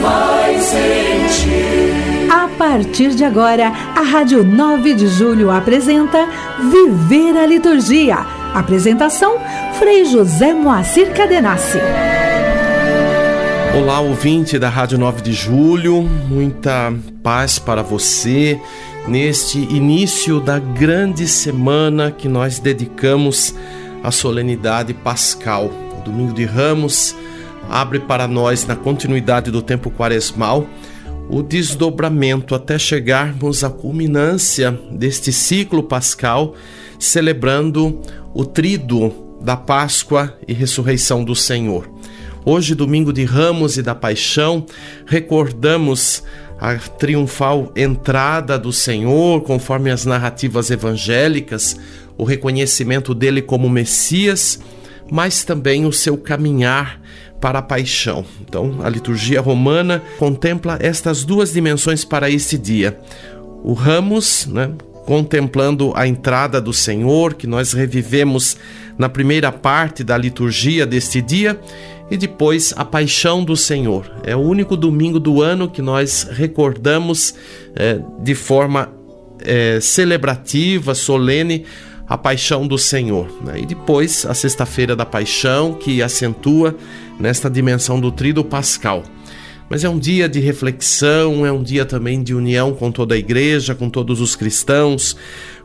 mais em ti. A partir de agora, a Rádio 9 de Julho apresenta Viver a Liturgia. Apresentação, Frei José Moacir Cadenassi. Olá, ouvinte da Rádio 9 de Julho, muita paz para você neste início da grande semana que nós dedicamos à solenidade pascal. O Domingo de Ramos abre para nós, na continuidade do tempo quaresmal, o desdobramento até chegarmos à culminância deste ciclo pascal, celebrando o trido da Páscoa e ressurreição do Senhor. Hoje, domingo de Ramos e da Paixão, recordamos a triunfal entrada do Senhor, conforme as narrativas evangélicas, o reconhecimento dele como Messias, mas também o seu caminhar para a paixão. Então, a liturgia romana contempla estas duas dimensões para esse dia. O ramos, né, contemplando a entrada do Senhor, que nós revivemos na primeira parte da liturgia deste dia, e depois a paixão do Senhor. É o único domingo do ano que nós recordamos é, de forma é, celebrativa, solene, a paixão do Senhor. Né? E depois a sexta-feira da paixão, que acentua nesta dimensão do trido pascal. Mas é um dia de reflexão, é um dia também de união com toda a igreja, com todos os cristãos,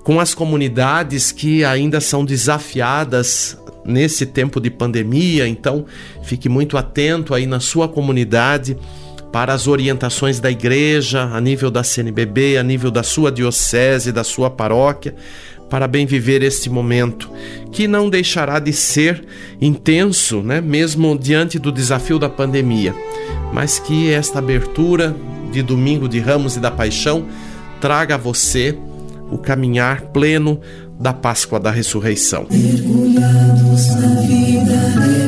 com as comunidades que ainda são desafiadas nesse tempo de pandemia. Então, fique muito atento aí na sua comunidade para as orientações da igreja, a nível da CNBB, a nível da sua diocese, da sua paróquia, para bem viver este momento, que não deixará de ser intenso, né, mesmo diante do desafio da pandemia, mas que esta abertura de domingo de Ramos e da Paixão traga a você o caminhar pleno da Páscoa da Ressurreição. Mergulhados na vida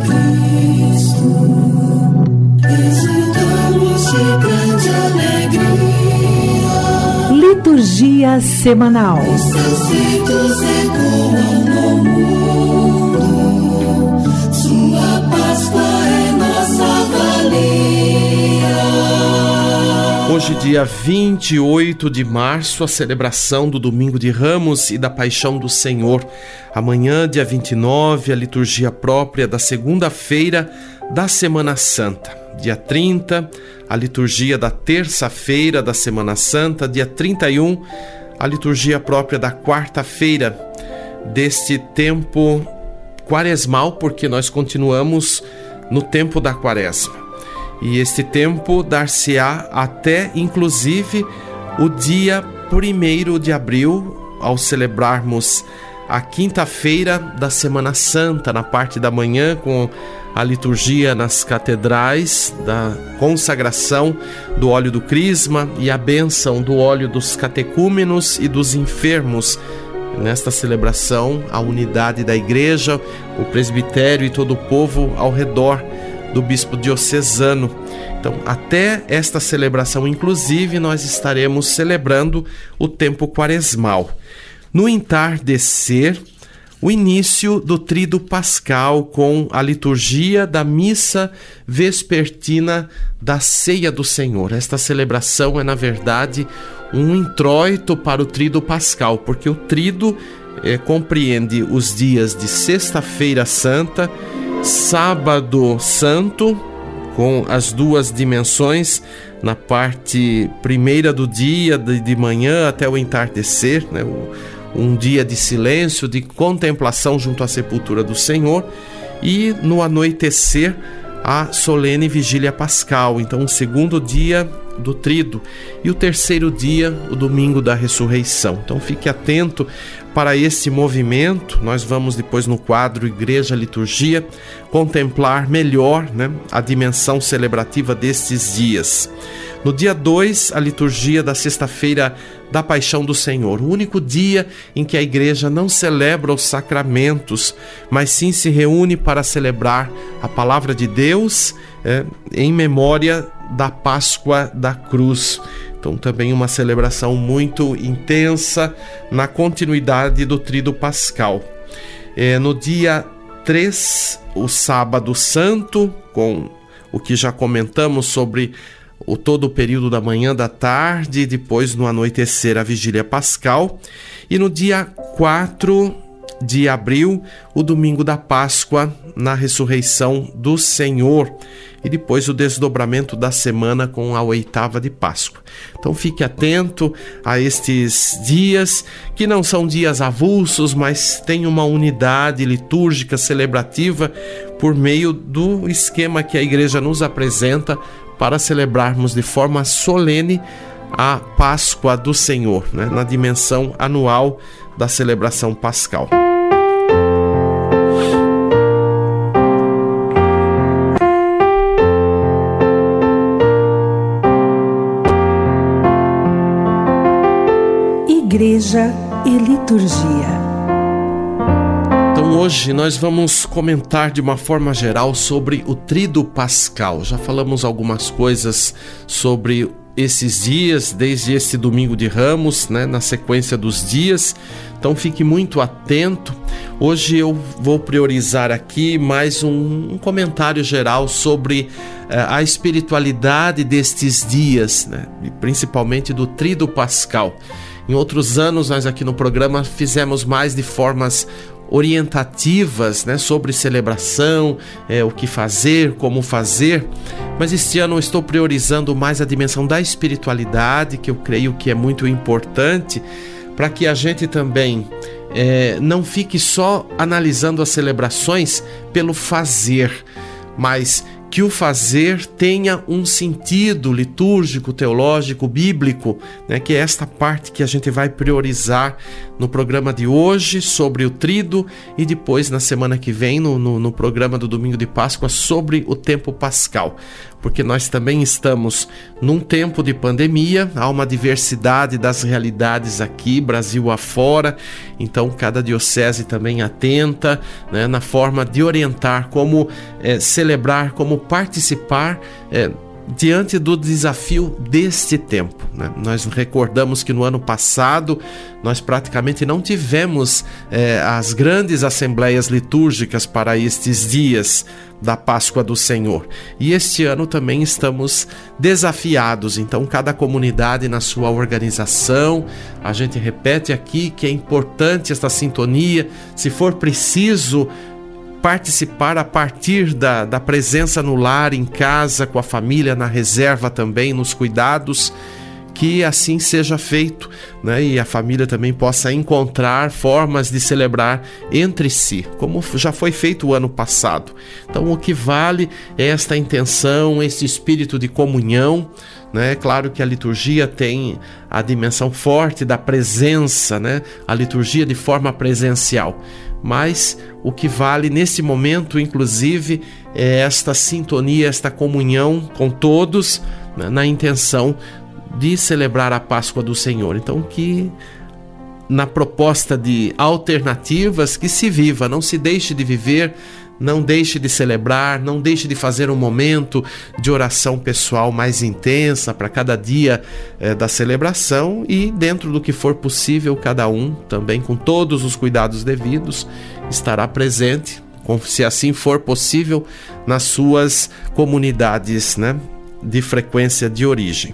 nossa valia. Hoje, dia 28 de março, a celebração do Domingo de Ramos e da Paixão do Senhor. Amanhã, dia 29, a liturgia própria da segunda-feira da Semana Santa. Dia 30, a liturgia da terça-feira da Semana Santa. Dia 31, a liturgia própria da quarta-feira deste tempo quaresmal, porque nós continuamos no tempo da quaresma. E este tempo dar-se-á até inclusive o dia 1 de abril, ao celebrarmos a quinta-feira da Semana Santa, na parte da manhã, com a liturgia nas catedrais, da consagração do óleo do crisma e a bênção do óleo dos catecúmenos e dos enfermos. Nesta celebração, a unidade da igreja, o presbitério e todo o povo ao redor do bispo diocesano. Então, até esta celebração, inclusive, nós estaremos celebrando o tempo quaresmal. No entardecer, o início do Trido Pascal com a liturgia da missa vespertina da Ceia do Senhor. Esta celebração é, na verdade, um introito para o Trido Pascal, porque o Trido eh, compreende os dias de Sexta-feira Santa, Sábado Santo, com as duas dimensões na parte primeira do dia, de, de manhã até o entardecer, né? O, um dia de silêncio, de contemplação junto à sepultura do Senhor, e no anoitecer, a solene vigília pascal. Então, o segundo dia do trido e o terceiro dia, o domingo da ressurreição. Então, fique atento para esse movimento. Nós vamos depois no quadro Igreja Liturgia contemplar melhor né, a dimensão celebrativa destes dias. No dia 2, a liturgia da sexta-feira da Paixão do Senhor, o único dia em que a igreja não celebra os sacramentos, mas sim se reúne para celebrar a palavra de Deus é, em memória da Páscoa da Cruz. Então, também uma celebração muito intensa na continuidade do Trido Pascal. É, no dia 3, o Sábado Santo, com o que já comentamos sobre o todo o período da manhã, da tarde, e depois no anoitecer a vigília pascal. E no dia 4 de abril, o domingo da Páscoa, na ressurreição do Senhor, e depois o desdobramento da semana com a oitava de Páscoa. Então fique atento a estes dias, que não são dias avulsos, mas tem uma unidade litúrgica celebrativa por meio do esquema que a igreja nos apresenta para celebrarmos de forma solene a Páscoa do Senhor, né, na dimensão anual da celebração pascal. Igreja e Liturgia. Então hoje nós vamos comentar de uma forma geral sobre o Trido Pascal. Já falamos algumas coisas sobre esses dias, desde esse domingo de Ramos, né, na sequência dos dias. Então fique muito atento. Hoje eu vou priorizar aqui mais um, um comentário geral sobre uh, a espiritualidade destes dias, né, principalmente do Trido Pascal. Em outros anos, nós aqui no programa fizemos mais de formas orientativas né, sobre celebração, é, o que fazer, como fazer, mas este ano eu estou priorizando mais a dimensão da espiritualidade, que eu creio que é muito importante, para que a gente também é, não fique só analisando as celebrações pelo fazer, mas que o fazer tenha um sentido litúrgico, teológico, bíblico, né, que é esta parte que a gente vai priorizar no programa de hoje sobre o trido e depois na semana que vem no, no, no programa do domingo de Páscoa sobre o tempo pascal porque nós também estamos num tempo de pandemia, há uma diversidade das realidades aqui, Brasil afora, então cada diocese também atenta né, na forma de orientar como é, celebrar, como participar. É, diante do desafio deste tempo. Né? Nós recordamos que no ano passado nós praticamente não tivemos eh, as grandes assembleias litúrgicas para estes dias da Páscoa do Senhor. E este ano também estamos desafiados, então, cada comunidade na sua organização. A gente repete aqui que é importante esta sintonia, se for preciso participar a partir da, da presença no lar, em casa, com a família, na reserva também, nos cuidados, que assim seja feito, né? E a família também possa encontrar formas de celebrar entre si, como já foi feito o ano passado. Então, o que vale é esta intenção, esse espírito de comunhão. Né? Claro que a liturgia tem a dimensão forte da presença, né? a liturgia de forma presencial mas o que vale nesse momento, inclusive, é esta sintonia, esta comunhão com todos né, na intenção de celebrar a Páscoa do Senhor. Então, que na proposta de alternativas que se viva, não se deixe de viver não deixe de celebrar, não deixe de fazer um momento de oração pessoal mais intensa para cada dia é, da celebração e, dentro do que for possível, cada um, também com todos os cuidados devidos, estará presente, se assim for possível, nas suas comunidades né, de frequência de origem.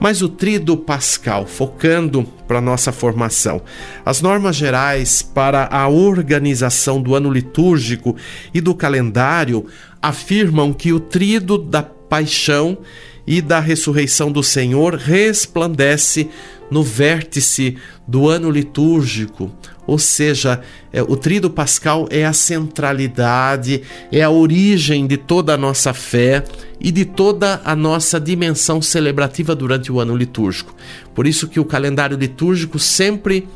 Mas o trido pascal, focando para nossa formação. As normas gerais para a organização do ano litúrgico e do calendário afirmam que o trido da paixão e da ressurreição do Senhor resplandece no vértice do ano litúrgico, ou seja, é, o trido pascal é a centralidade, é a origem de toda a nossa fé e de toda a nossa dimensão celebrativa durante o ano litúrgico. Por isso que o calendário litúrgico sempre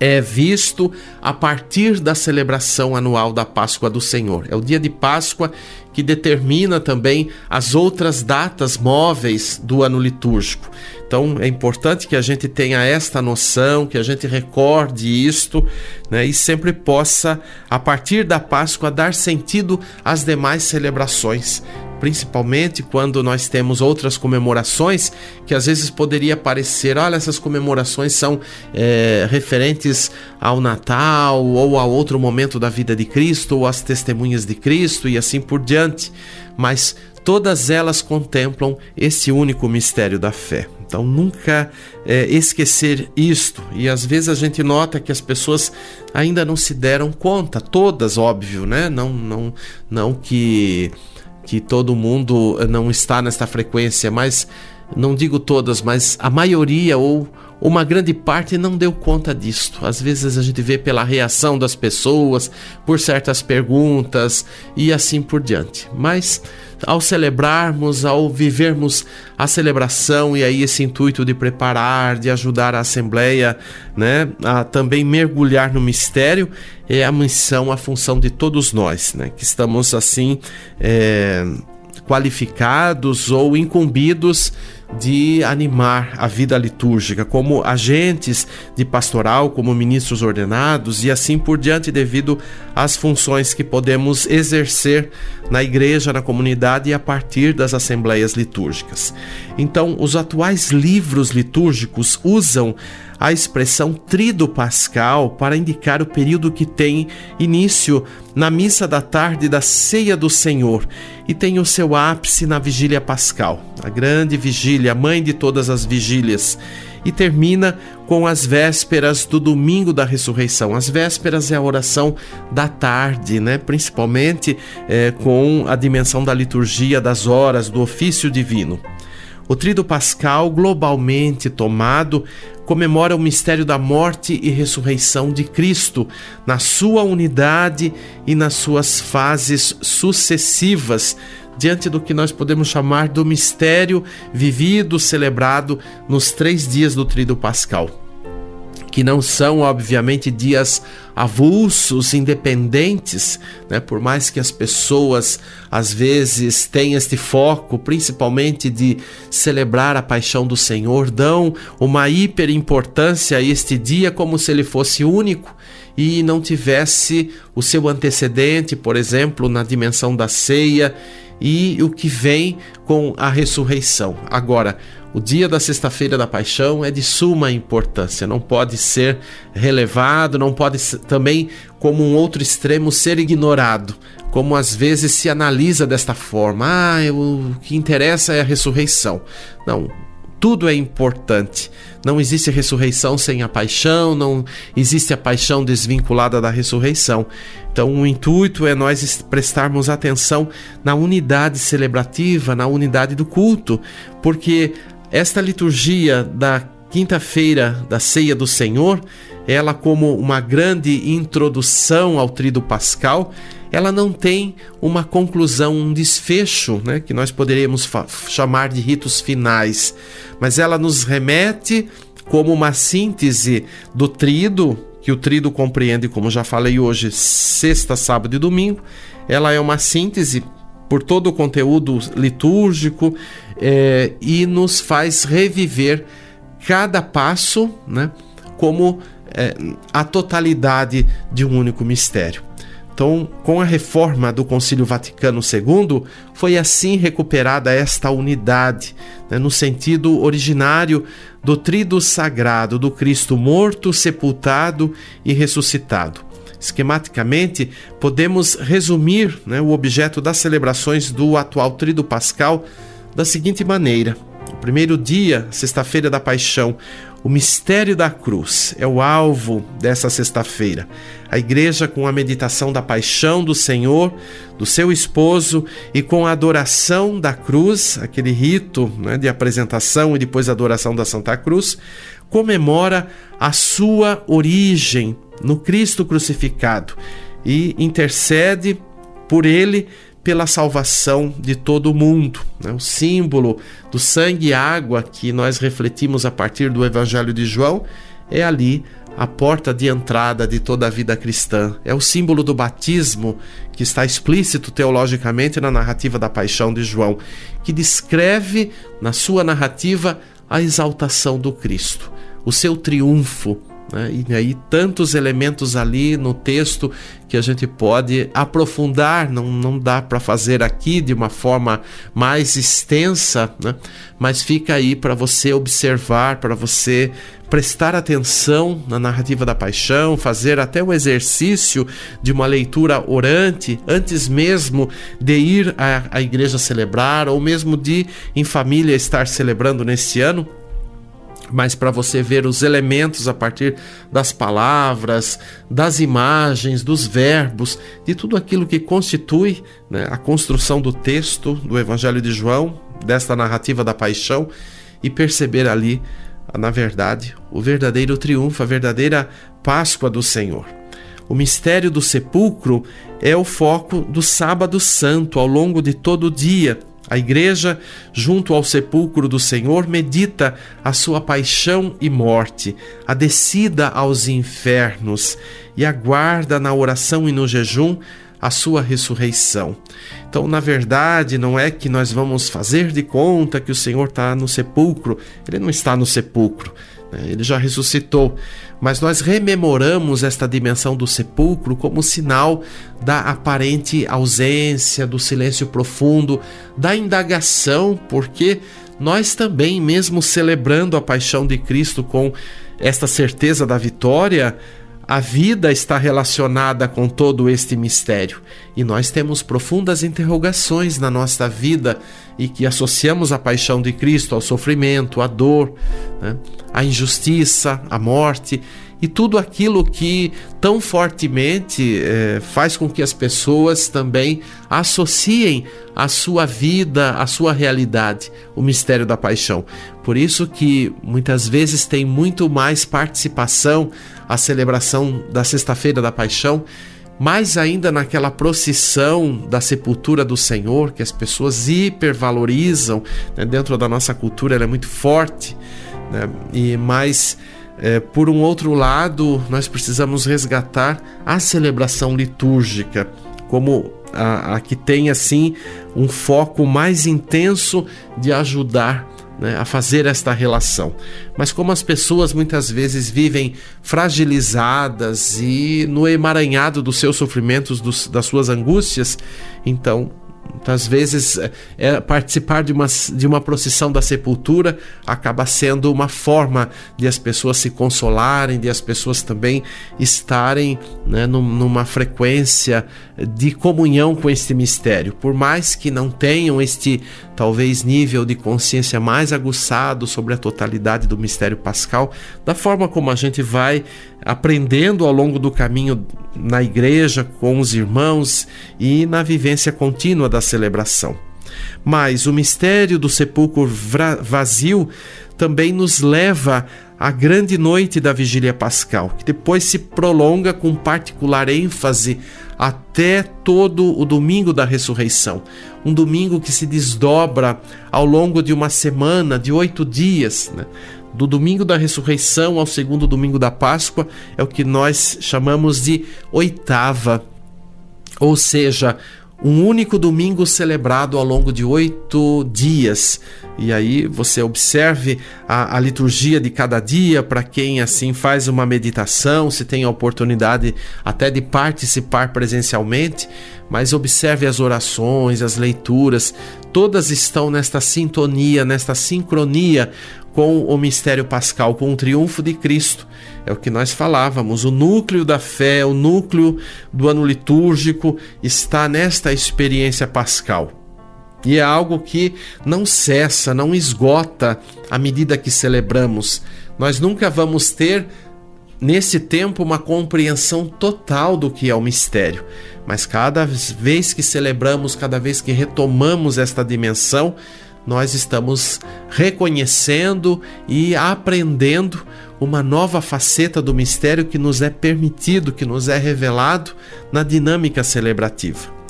é visto a partir da celebração anual da Páscoa do Senhor. É o dia de Páscoa que determina também as outras datas móveis do ano litúrgico. Então é importante que a gente tenha esta noção, que a gente recorde isto, né, e sempre possa, a partir da Páscoa, dar sentido às demais celebrações principalmente quando nós temos outras comemorações que às vezes poderia parecer, olha, essas comemorações são é, referentes ao Natal ou a outro momento da vida de Cristo ou às testemunhas de Cristo e assim por diante mas todas elas contemplam esse único mistério da fé. Então, nunca é, esquecer isto. E às vezes a gente nota que as pessoas ainda não se deram conta, todas, óbvio, né? Não, não, não que, que todo mundo não está nesta frequência, mas não digo todas, mas a maioria ou uma grande parte não deu conta disto. Às vezes a gente vê pela reação das pessoas, por certas perguntas e assim por diante. Mas ao celebrarmos, ao vivermos a celebração e aí esse intuito de preparar, de ajudar a Assembleia, né, a também mergulhar no mistério, é a missão, a função de todos nós, né, que estamos assim é, qualificados ou incumbidos de animar a vida litúrgica, como agentes de pastoral, como ministros ordenados e assim por diante, devido às funções que podemos exercer na igreja, na comunidade e a partir das assembleias litúrgicas. Então, os atuais livros litúrgicos usam a expressão trido pascal para indicar o período que tem início na missa da tarde da ceia do Senhor e tem o seu ápice na vigília pascal, a grande vigília, a mãe de todas as vigílias, e termina com as vésperas do domingo da ressurreição. As vésperas é a oração da tarde, né? principalmente é, com a dimensão da liturgia das horas, do ofício divino. O Trido Pascal, globalmente tomado, comemora o mistério da morte e ressurreição de Cristo, na sua unidade e nas suas fases sucessivas, diante do que nós podemos chamar do mistério vivido, celebrado nos três dias do Trido Pascal que não são, obviamente, dias avulsos, independentes, né? por mais que as pessoas às vezes tenham este foco, principalmente de celebrar a paixão do Senhor, dão uma hiperimportância a este dia como se ele fosse único e não tivesse o seu antecedente, por exemplo, na dimensão da ceia e o que vem com a ressurreição. Agora, o dia da Sexta-feira da Paixão é de suma importância, não pode ser relevado, não pode também, como um outro extremo, ser ignorado, como às vezes se analisa desta forma. Ah, o que interessa é a ressurreição. Não, tudo é importante. Não existe ressurreição sem a paixão, não existe a paixão desvinculada da ressurreição. Então, o intuito é nós prestarmos atenção na unidade celebrativa, na unidade do culto, porque esta liturgia da quinta-feira da Ceia do Senhor, ela como uma grande introdução ao Tríduo Pascal, ela não tem uma conclusão, um desfecho, né, que nós poderíamos chamar de ritos finais, mas ela nos remete como uma síntese do trido, que o trido compreende, como já falei hoje, sexta, sábado e domingo. Ela é uma síntese por todo o conteúdo litúrgico é, e nos faz reviver cada passo né, como é, a totalidade de um único mistério. Então, com a reforma do Concílio Vaticano II, foi assim recuperada esta unidade, né, no sentido originário do trido sagrado do Cristo morto, sepultado e ressuscitado. Esquematicamente, podemos resumir né, o objeto das celebrações do atual trido pascal da seguinte maneira: primeiro dia, sexta-feira da Paixão, o mistério da cruz é o alvo dessa sexta-feira. A igreja, com a meditação da paixão do Senhor, do seu esposo e com a adoração da cruz, aquele rito né, de apresentação e depois a adoração da Santa Cruz, comemora a sua origem no Cristo crucificado e intercede por ele pela salvação de todo o mundo. Né? O símbolo do sangue e água que nós refletimos a partir do Evangelho de João é ali a porta de entrada de toda a vida cristã. É o símbolo do batismo que está explícito teologicamente na narrativa da paixão de João, que descreve na sua narrativa a exaltação do Cristo, o seu triunfo Né? E aí tantos elementos ali no texto que a gente pode aprofundar, não, não dá para fazer aqui de uma forma mais extensa, né? mas fica aí para você observar, para você prestar atenção na narrativa da paixão, fazer até o exercício de uma leitura orante antes mesmo de ir à, à igreja celebrar ou mesmo de em família estar celebrando nesse ano mas para você ver os elementos a partir das palavras, das imagens, dos verbos, de tudo aquilo que constitui né, a construção do texto do Evangelho de João, desta narrativa da paixão, e perceber ali, na verdade, o verdadeiro triunfo, a verdadeira Páscoa do Senhor. O mistério do sepulcro é o foco do Sábado Santo ao longo de todo o dia a igreja, junto ao sepulcro do Senhor, medita a sua paixão e morte, a descida aos infernos e aguarda na oração e no jejum a sua ressurreição. Então, na verdade, não é que nós vamos fazer de conta que o Senhor está no sepulcro, ele não está no sepulcro. Né? Ele já ressuscitou, mas nós rememoramos esta dimensão do sepulcro como sinal da aparente ausência, do silêncio profundo, da indagação, porque nós também, mesmo celebrando a paixão de Cristo com esta certeza da vitória, a vida está relacionada com todo este mistério e nós temos profundas interrogações na nossa vida e que associamos a paixão de Cristo ao sofrimento, à dor, né? à injustiça, à morte e tudo aquilo que tão fortemente é, faz com que as pessoas também associem a sua vida, a sua realidade, o mistério da paixão. Por isso que muitas vezes tem muito mais participação a celebração da Sexta-feira da Paixão, mais ainda naquela procissão da sepultura do Senhor, que as pessoas hipervalorizam, né? dentro da nossa cultura ela é muito forte, né? e mais é, por um outro lado, nós precisamos resgatar a celebração litúrgica como a, a que tem assim um foco mais intenso de ajudar né, a fazer esta relação. Mas como as pessoas muitas vezes vivem fragilizadas e no emaranhado dos seus sofrimentos, dos, das suas angústias, então Muitas vezes é, é, participar de uma, de uma procissão da sepultura acaba sendo uma forma de as pessoas se consolarem, de as pessoas também estarem né, numa frequência de comunhão com este mistério. Por mais que não tenham este talvez nível de consciência mais aguçado sobre a totalidade do mistério pascal, da forma como a gente vai aprendendo ao longo do caminho na igreja, com os irmãos e na vivência contínua da celebração. Mas o mistério do sepulcro vazio também nos leva à grande noite da vigília pascal, que depois se prolonga com particular ênfase até todo o domingo da ressurreição. Um domingo que se desdobra ao longo de uma semana, de oito dias. Né? Do domingo da ressurreição ao segundo domingo da Páscoa é o que nós chamamos de oitava. Ou seja, um único domingo celebrado ao longo de oito dias. E aí você observe a, a liturgia de cada dia, para quem assim faz uma meditação, se tem a oportunidade até de participar presencialmente, mas observe as orações, as leituras, todas estão nesta sintonia, nesta sincronia com o mistério pascal, com o triunfo de Cristo. É o que nós falávamos, o núcleo da fé, o núcleo do ano litúrgico está nesta experiência pascal. E é algo que não cessa, não esgota à medida que celebramos. Nós nunca vamos ter nesse tempo uma compreensão total do que é o mistério, mas cada vez que celebramos, cada vez que retomamos esta dimensão, nós estamos reconhecendo e aprendendo uma nova faceta do mistério que nos é permitido, que nos é revelado na dinâmica celebrativa.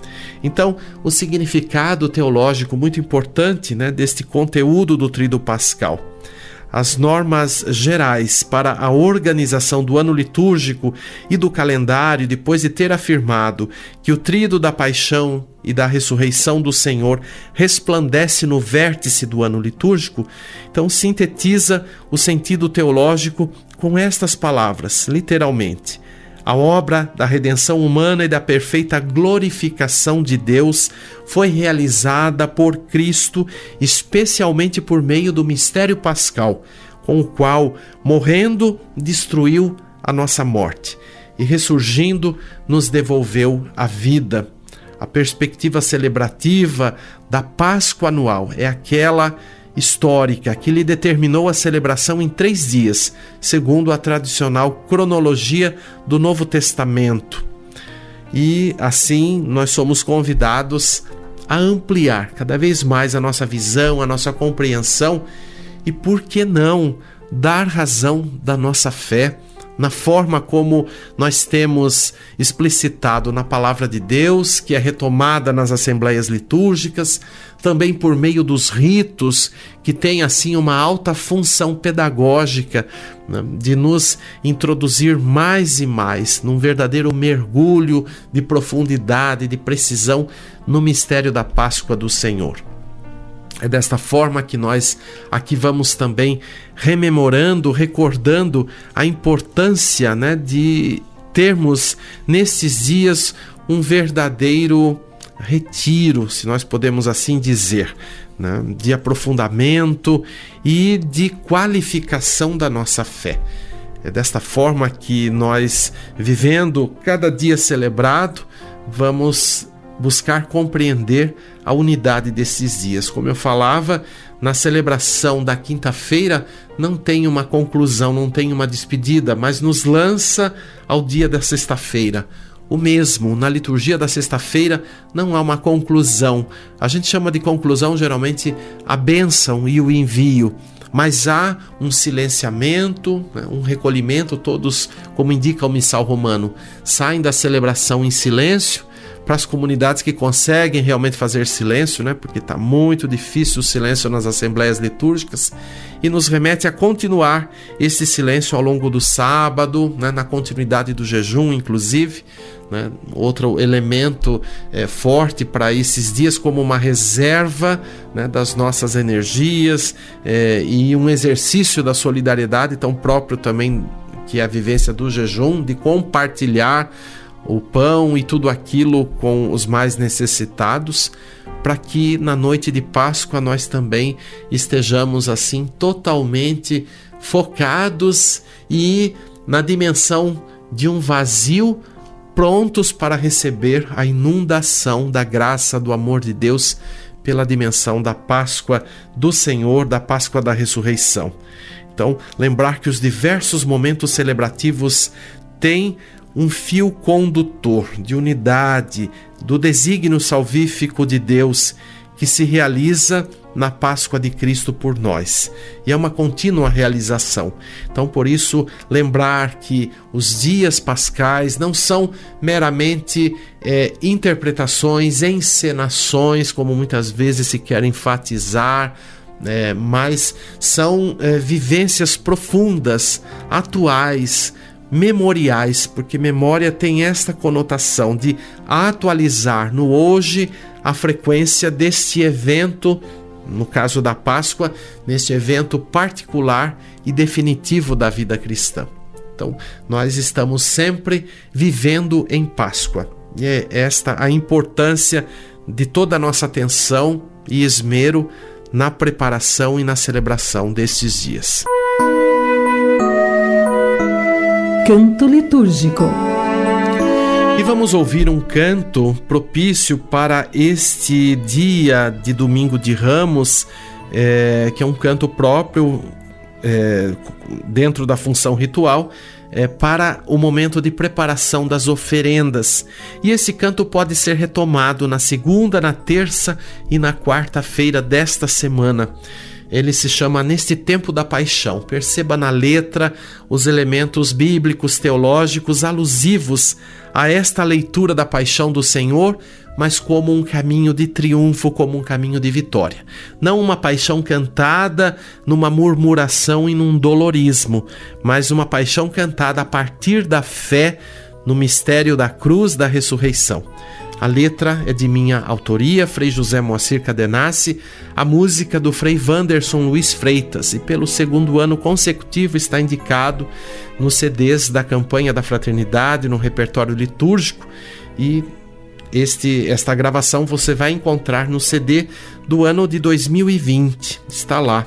Então, o significado teológico muito importante né, deste conteúdo do Tríduo Pascal as normas gerais para a organização do ano litúrgico e do calendário, depois de ter afirmado que o trido da paixão e da ressurreição do Senhor resplandece no vértice do ano litúrgico, então sintetiza o sentido teológico com estas palavras, literalmente: a obra da redenção humana e da perfeita glorificação de Deus foi realizada por Cristo, especialmente por meio do mistério pascal, com o qual, morrendo, destruiu a nossa morte e ressurgindo, nos devolveu a vida. A perspectiva celebrativa da Páscoa anual é aquela histórica que lhe determinou a celebração em três dias, segundo a tradicional cronologia do Novo Testamento. E assim nós somos convidados a ampliar cada vez mais a nossa visão, a nossa compreensão e, por que não, dar razão da nossa fé na forma como nós temos explicitado na palavra de Deus, que é retomada nas assembleias litúrgicas, também por meio dos ritos, que tem assim uma alta função pedagógica né, de nos introduzir mais e mais num verdadeiro mergulho de profundidade, de precisão no mistério da Páscoa do Senhor. É desta forma que nós aqui vamos também rememorando, recordando a importância né, de termos nesses dias um verdadeiro retiro, se nós podemos assim dizer, né, de aprofundamento e de qualificação da nossa fé. É desta forma que nós, vivendo cada dia celebrado, vamos buscar compreender a unidade desses dias. Como eu falava, na celebração da quinta-feira não tem uma conclusão, não tem uma despedida, mas nos lança ao dia da sexta-feira. O mesmo, na liturgia da sexta-feira não há uma conclusão. A gente chama de conclusão geralmente a bênção e o envio mas há um silenciamento, né, um recolhimento, todos, como indica o missal romano, saem da celebração em silêncio para as comunidades que conseguem realmente fazer silêncio, né? Porque está muito difícil o silêncio nas assembleias litúrgicas e nos remete a continuar esse silêncio ao longo do sábado, né? na continuidade do jejum, inclusive. Né? Outro elemento é, forte para esses dias, como uma reserva né, das nossas energias é, e um exercício da solidariedade tão próprio também que é a vivência do jejum, de compartilhar o pão e tudo aquilo com os mais necessitados, para que na noite de Páscoa nós também estejamos assim totalmente focados e na dimensão de um vazio, prontos para receber a inundação da graça do amor de Deus pela dimensão da Páscoa do Senhor, da Páscoa da ressurreição. Então, lembrar que os diversos momentos celebrativos têm um fio condutor de unidade do desígnio salvífico de Deus que se realiza na Páscoa de Cristo por nós. E é uma contínua realização. Então, por isso, lembrar que os dias pascais não são meramente é, interpretações, encenações, como muitas vezes se quer enfatizar. É, mas são é, vivências profundas, atuais, memoriais, porque memória tem esta conotação de atualizar no hoje a frequência deste evento, no caso da Páscoa, neste evento particular e definitivo da vida cristã. Então, nós estamos sempre vivendo em Páscoa. E é esta a importância de toda a nossa atenção e esmero na preparação e na celebração destes dias. Canto litúrgico. E vamos ouvir um canto propício para este dia de domingo de Ramos, é, que é um canto próprio é, dentro da função ritual. É, para o momento de preparação das oferendas. E esse canto pode ser retomado na segunda, na terça e na quarta-feira desta semana ele se chama Neste Tempo da Paixão. Perceba na letra os elementos bíblicos, teológicos alusivos a esta leitura da paixão do Senhor, mas como um caminho de triunfo, como um caminho de vitória. Não uma paixão cantada numa murmuração e num dolorismo, mas uma paixão cantada a partir da fé no mistério da cruz da ressurreição. A letra é de minha autoria, Frei José Moacir Cadenassi, a música do Frei Wanderson Luiz Freitas, e pelo segundo ano consecutivo está indicado nos CDs da campanha da fraternidade, no repertório litúrgico, e este, esta gravação você vai encontrar no CD do ano de 2020. Está lá.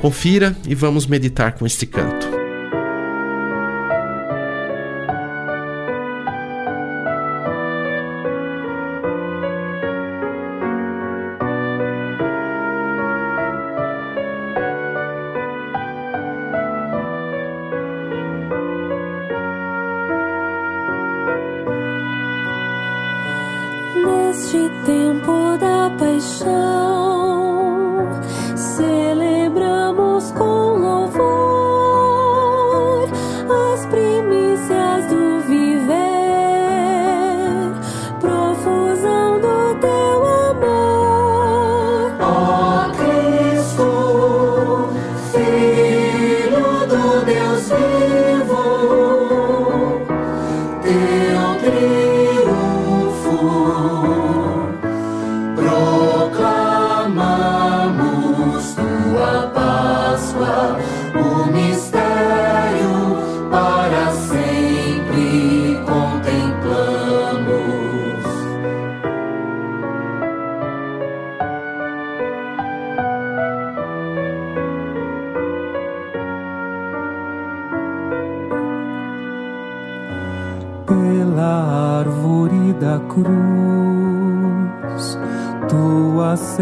Confira e vamos meditar com este canto.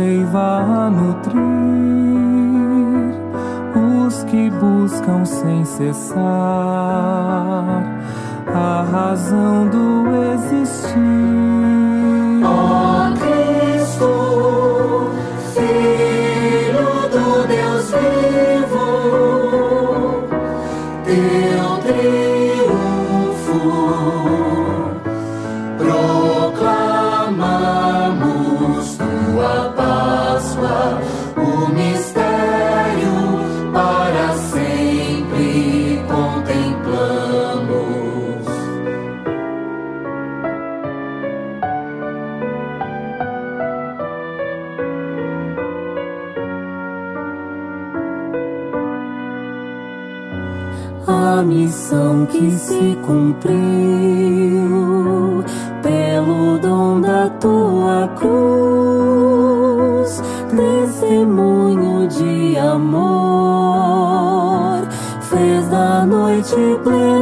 Seiva a nutrir os que buscam sem cessar missão que se cumpriu pelo dom da tua cruz, testemunho de amor, fez da noite plena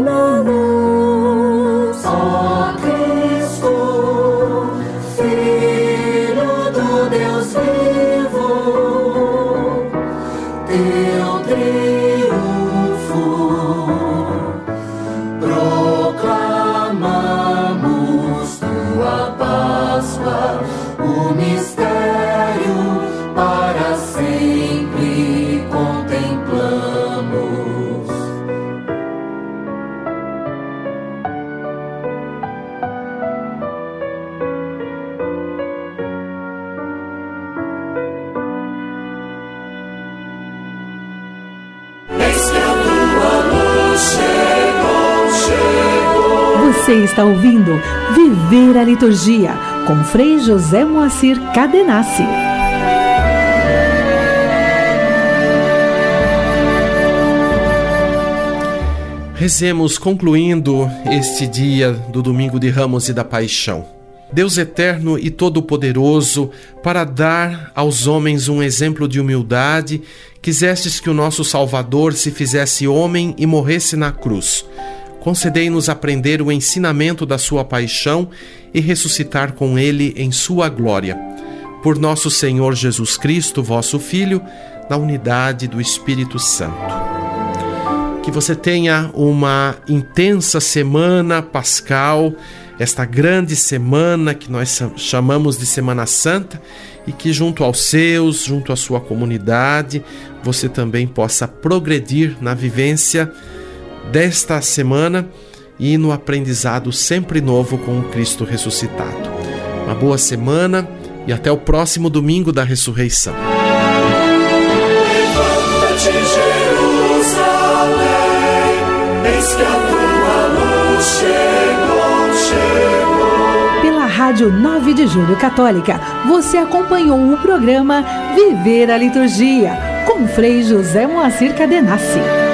está ouvindo Viver a Liturgia com Frei José Moacir Cadenassi. Rezemos concluindo este dia do domingo de Ramos e da Paixão. Deus eterno e todo-poderoso, para dar aos homens um exemplo de humildade, quisestes que o nosso Salvador se fizesse homem e morresse na cruz. Concedei-nos aprender o ensinamento da sua paixão e ressuscitar com ele em sua glória. Por nosso Senhor Jesus Cristo, vosso Filho, na unidade do Espírito Santo. Que você tenha uma intensa semana pascal, esta grande semana que nós chamamos de Semana Santa, e que junto aos seus, junto à sua comunidade, você também possa progredir na vivência desta semana e no aprendizado sempre novo com o Cristo ressuscitado. Uma boa semana e até o próximo domingo da ressurreição. Levanta-te, Jerusalém, eis que a tua luz chegou, chegou. Pela Rádio 9 de Julho Católica, você acompanhou o programa Viver a Liturgia, com Frei José Moacir Cadenassi.